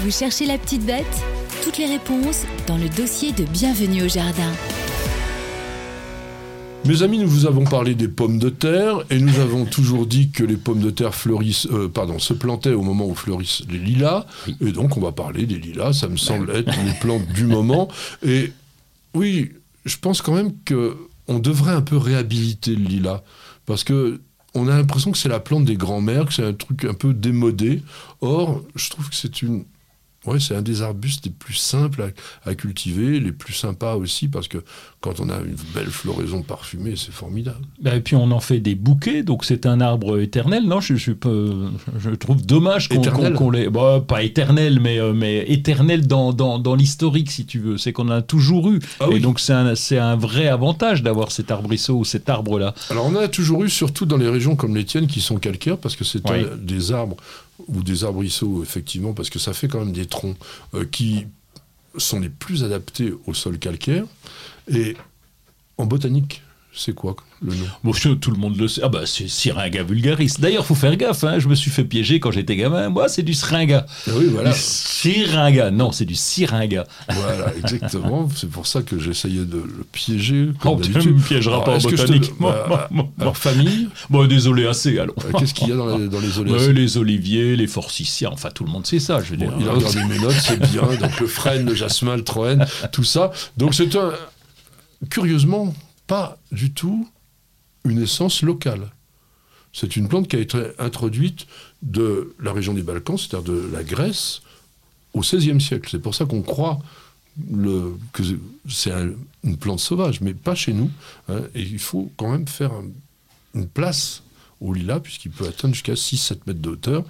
Vous cherchez la petite bête Toutes les réponses dans le dossier de Bienvenue au Jardin. Mes amis, nous vous avons parlé des pommes de terre et nous avons toujours dit que les pommes de terre fleurissent, euh, pardon, se plantaient au moment où fleurissent les lilas. Et donc, on va parler des lilas. Ça me semble être une plante du moment. Et oui, je pense quand même que on devrait un peu réhabiliter le lilas parce que on a l'impression que c'est la plante des grands-mères, que c'est un truc un peu démodé. Or, je trouve que c'est une Ouais, c'est un des arbustes les plus simples à, cultiver, les plus sympas aussi, parce que quand on a une belle floraison parfumée, c'est formidable. Bah, et puis on en fait des bouquets, donc c'est un arbre éternel. Non, je, je, je trouve dommage qu'on qu les. Bah, pas éternel, mais, euh, mais éternel dans, dans, dans l'historique, si tu veux. C'est qu'on a toujours eu. Ah et donc c'est un, un, vrai avantage d'avoir cet arbrisseau ou cet arbre-là. Alors on a toujours eu, surtout dans les régions comme les tiennes qui sont calcaires, parce que c'est des arbres ou des arbrisseaux, effectivement, parce que ça fait quand même des troncs euh, qui sont les plus adaptés au sol calcaire. Et en botanique, c'est quoi le nom? Bon, Tout le monde le sait. Ah bah c'est Syringa vulgaris. D'ailleurs, faut faire gaffe. Hein. Je me suis fait piéger quand j'étais gamin. Moi, c'est du Syringa. Ah oui, voilà. Syringa. Non, c'est du Syringa. Voilà, exactement. c'est pour ça que j'essayais de le piéger. Comme oh, tu ne me piégeras pas en botanique. Bah, alors, famille Bon, des oléacées, alors. Euh, qu'est-ce qu'il y a dans les, dans les oléacées Les oliviers, les forsythias. Enfin, tout le monde sait ça, je veux dire. Il a regardé mes notes, c'est bien. Donc le frêne, le jasmin, le troène, tout ça. Donc c'est un... Curieusement, pas du tout une essence locale. C'est une plante qui a été introduite de la région des Balkans, c'est-à-dire de la Grèce, au XVIe siècle. C'est pour ça qu'on croit que c'est une plante sauvage, mais pas chez nous. Hein. et il faut quand même faire une place au lilas, puisqu'il peut atteindre jusqu'à 6-7 mètres de hauteur.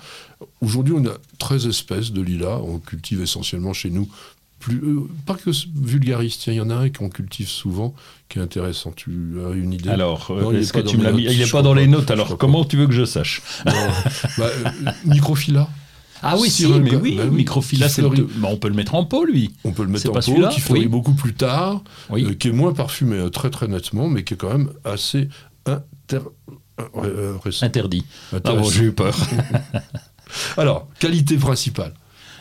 Aujourd'hui, on a 13 espèces de lilas. On cultive essentiellement chez nous plus, euh, pas que vulgariste, il y en a un qu'on cultive souvent, qui est intéressant. Tu as une idée? Alors, est-ce que tu me l'as mis Il n'est pas dans les notes, alors comment tu veux que je sache? Bah, euh, Microphylla. Ah oui, si, mais oui, bah Microphylla, c'est bah, on peut le mettre en pot, lui. On peut le mettre en pot, qui fleurit beaucoup plus tard, euh, qui est moins parfumé très très nettement, mais qui est quand même assez inter... interdit. Ah bon, j'ai eu peur. alors, qualité principale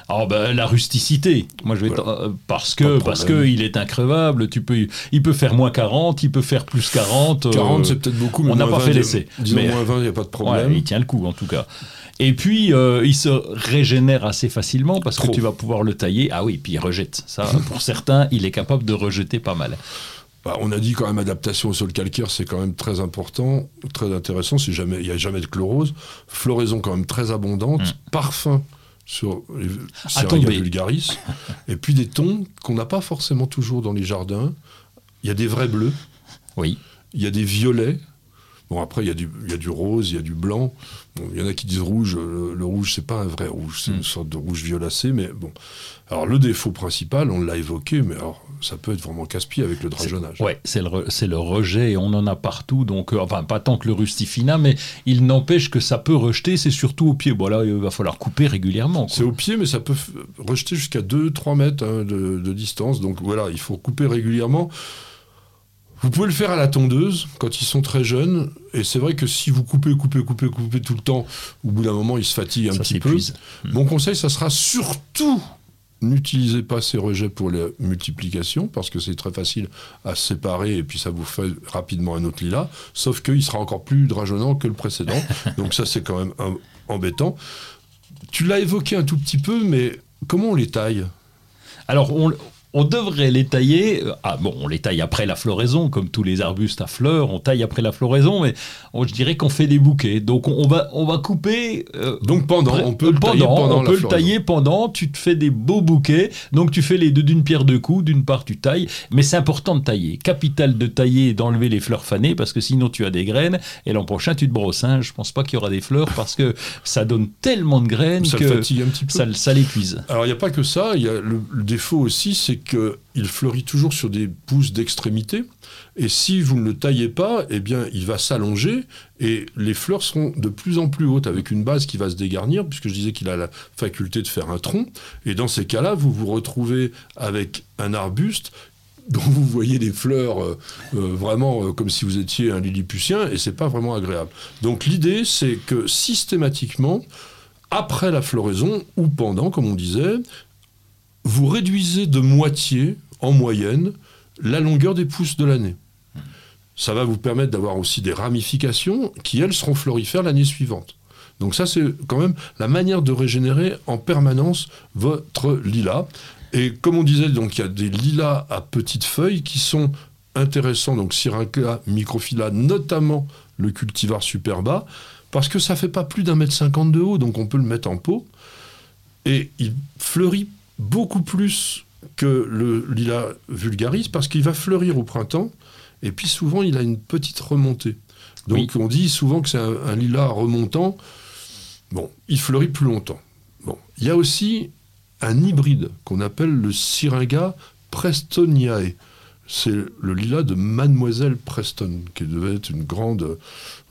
ah ben, la rusticité. Moi je vais euh, parce que parce que il est increvable. Tu peux il peut faire moins 40, il peut faire plus 40. 40 euh, c'est peut-être beaucoup, mais on n'a pas fait l'essai. Mais moins 20, il n'y a pas de problème. il tient le coup en tout cas. Et puis, euh, il se régénère assez facilement parce que tu vas pouvoir le tailler. Ah oui, puis il rejette. Ça, pour certains, il est capable de rejeter pas mal. Bah, on a dit quand même adaptation au sol calcaire, c'est quand même très important, très intéressant. jamais, il n'y a jamais de chlorose. Floraison quand même très abondante. Mm. Parfum sur les vulgaris, et puis des tons qu'on n'a pas forcément toujours dans les jardins. Il y a des vrais bleus. Oui. Il y a des violets. Bon, après, il y, a du, y a du rose, il y a du blanc. il y en a qui disent rouge. Le, rouge, c'est pas un vrai rouge, c'est une hmm. sorte de rouge violacé. Mais bon. Alors, le défaut principal, on l'a évoqué, mais alors, ça peut être vraiment casse-pied avec le drageonnage. Oui, c'est le, le, rejet, et on en a partout. Donc, euh, enfin, pas tant que le rustifina, mais il n'empêche que ça peut rejeter, c'est surtout au pied. Bon, là, il va falloir couper régulièrement. C'est au pied, mais ça peut rejeter jusqu'à 2-3 mètres hein, de, de distance. Donc, voilà, il faut couper régulièrement. Vous pouvez le faire à la tondeuse quand ils sont très jeunes. Et c'est vrai que si vous coupez, coupez, coupez, coupez tout le temps, au bout d'un moment, ils se fatiguent un petit peu. Hmm. Mon conseil, ça sera surtout n'utilisez pas ces rejets pour la multiplication parce que c'est très facile à séparer et puis ça vous fait rapidement un autre lilas. Sauf qu'il sera encore plus drageonnant que le précédent. Donc ça, c'est quand même embêtant. Tu l'as évoqué un tout petit peu, mais comment on les taille? Alors, on, on devrait les tailler. Euh, ah bon, on les taille après la floraison, comme tous les arbustes à fleurs, on taille après la floraison, mais je dirais qu'on fait des bouquets. Donc on va, on va couper. Euh, donc pendant, on peut le tailler pendant. On peut le tailler pendant. Tu te fais des beaux bouquets. Donc tu fais les deux d'une pierre deux coups. D'une part, tu tailles, mais c'est important de tailler. Capital de tailler et d'enlever les fleurs fanées, parce que sinon tu as des graines. Et l'an prochain, tu te brosses. Hein. Je pense pas qu'il y aura des fleurs parce que ça donne tellement de graines ça que un petit peu. ça, l'épuise. Alors il n'y a pas que ça. Il y a le défaut aussi, c'est qu'il fleurit toujours sur des pousses d'extrémité. Et si vous ne le taillez pas, eh bien, il va s'allonger et les fleurs seront de plus en plus hautes avec une base qui va se dégarnir, puisque je disais qu'il a la faculté de faire un tronc. Et dans ces cas-là, vous vous retrouvez avec un arbuste dont vous voyez les fleurs euh, euh, vraiment euh, comme si vous étiez un lilliputien, et c'est pas vraiment agréable. Donc l'idée, c'est que systématiquement, après la floraison ou pendant, comme on disait, vous réduisez de moitié, en moyenne, la longueur des pousses de l'année. Ça va vous permettre d'avoir aussi des ramifications qui, elles, seront florifères l'année suivante. Donc ça, c'est quand même la manière de régénérer en permanence votre lilas. Et comme on disait, donc il y a des lilas à petites feuilles qui sont intéressants, donc Syringa microphylla, notamment le cultivar superba, parce que ça fait pas plus d'un mètre cinquante de haut, donc on peut le mettre en pot. Et il fleurit beaucoup plus que le lilas vulgaris, parce qu'il va fleurir au printemps, et puis souvent il a une petite remontée. Donc on dit souvent que c'est un, lilas remontant. Bon, il fleurit plus longtemps. Bon, il y a aussi un hybride qu'on appelle le Syringa prestoniae c'est le lilas de Mademoiselle Preston, qui devait être une grande,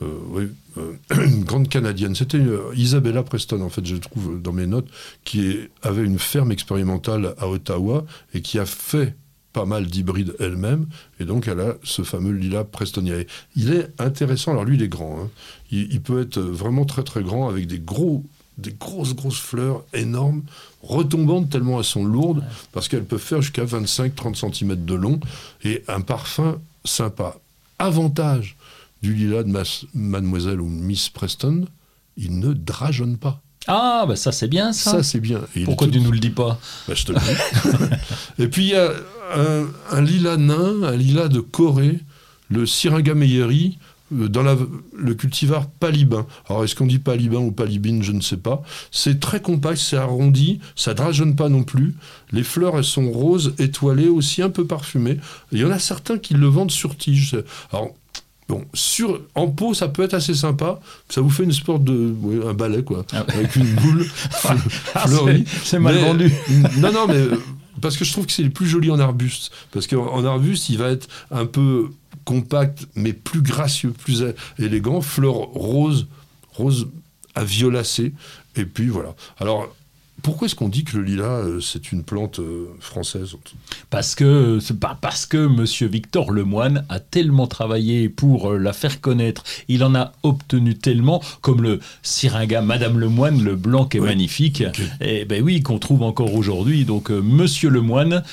euh, euh, une grande canadienne. C'était euh, Isabella Preston, en fait, je trouve dans mes notes, qui avait une ferme expérimentale à Ottawa et qui a fait pas mal d'hybrides elle-même, et donc elle a ce fameux lilas prestoniae. Il est intéressant, alors lui il est grand, hein. il, peut être vraiment très très grand avec des gros des grosses, grosses fleurs énormes, retombantes tellement elles sont lourdes, parce qu'elles peuvent faire jusqu'à 25-30 cm de long, et un parfum sympa. Avantage du lilas de Mademoiselle ou Miss Preston, il ne drageonne pas. Ah, bah ça c'est bien ça. Ça c'est bien. Pourquoi tu nous le dis pas? Bah, Je te le dis. et puis il y a un, un, lilas nain, un lilas de Corée, le Syringa meyeri, euh, dans le cultivar palibin. Alors est-ce qu'on dit palibin ou palibine, je ne sais pas. C'est très compact, c'est arrondi, ça drageonne pas non plus. Les fleurs, elles sont roses, étoilées, aussi un peu parfumées. Il y en a certains qui le vendent sur tige. Alors Bon, sur, en pot, ça peut être assez sympa. Ça vous fait une sorte de. un balai, quoi. Ah avec une boule ah, fleurie. C'est mal vendu. non, non, mais. Parce que je trouve que c'est le plus joli en arbuste. Parce qu'en arbuste, il va être un peu compact, mais plus gracieux, plus élégant, fleurs roses, rose à violacé. Et puis voilà. Alors, pourquoi est-ce qu'on dit que le lilas, euh, c'est une plante euh, française Parce que pas parce que Monsieur Victor Lemoine a tellement travaillé pour euh, la faire connaître, il en a obtenu tellement, comme le Syringa Madame Lemoine, le blanc qui est magnifique, et eh ben oui, qu'on trouve encore aujourd'hui. Donc Monsieur Lemoine,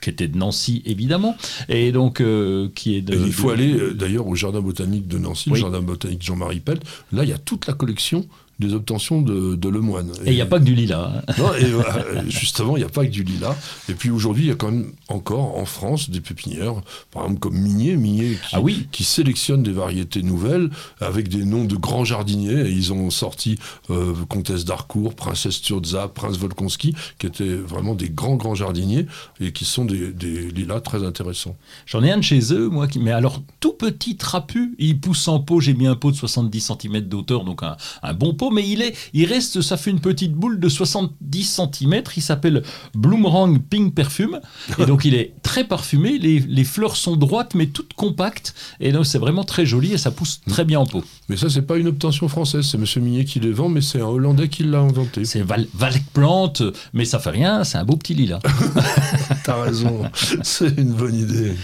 qui était de Nancy évidemment, et donc euh, qui est de. il faut aller euh, d'ailleurs au jardin botanique de Nancy, le jardin botanique Jean-Marie Pelt. Là, il y a toute la collection des obtentions de, de Lemoine. Et il n'y a pas que du lilas. Hein. Non, et justement, il n'y a pas que du lilas. Et puis aujourd'hui, il y a quand même encore en France des pépinières, par exemple comme Minier, Minier qui, ah oui. qui sélectionne des variétés nouvelles avec des noms de grands jardiniers. Et ils ont sorti euh, Comtesse d'Harcourt, Princesse Turza, Prince Volkonski, qui étaient vraiment des grands, grands jardiniers et qui sont des, des lilas très intéressants. J'en ai un de chez eux, moi, qui, mais alors tout petit, trapu, il pousse en pot. J'ai mis un pot de 70 cm d'auteur, donc un, un bon pot mais il, est, il reste, ça fait une petite boule de 70 cm. Il s'appelle Bloomerang Pink Perfume. Et donc, il est très parfumé. Les, fleurs sont droites, mais toutes compactes. Et donc, c'est vraiment très joli et ça pousse très bien en pot. Mais ça, c'est pas une obtention française. C'est Monsieur Minier qui les vend, mais c'est un Hollandais qui l'a inventé. C'est Val Plante, mais ça fait rien. C'est un beau petit lilas. T'as raison. c'est une bonne idée.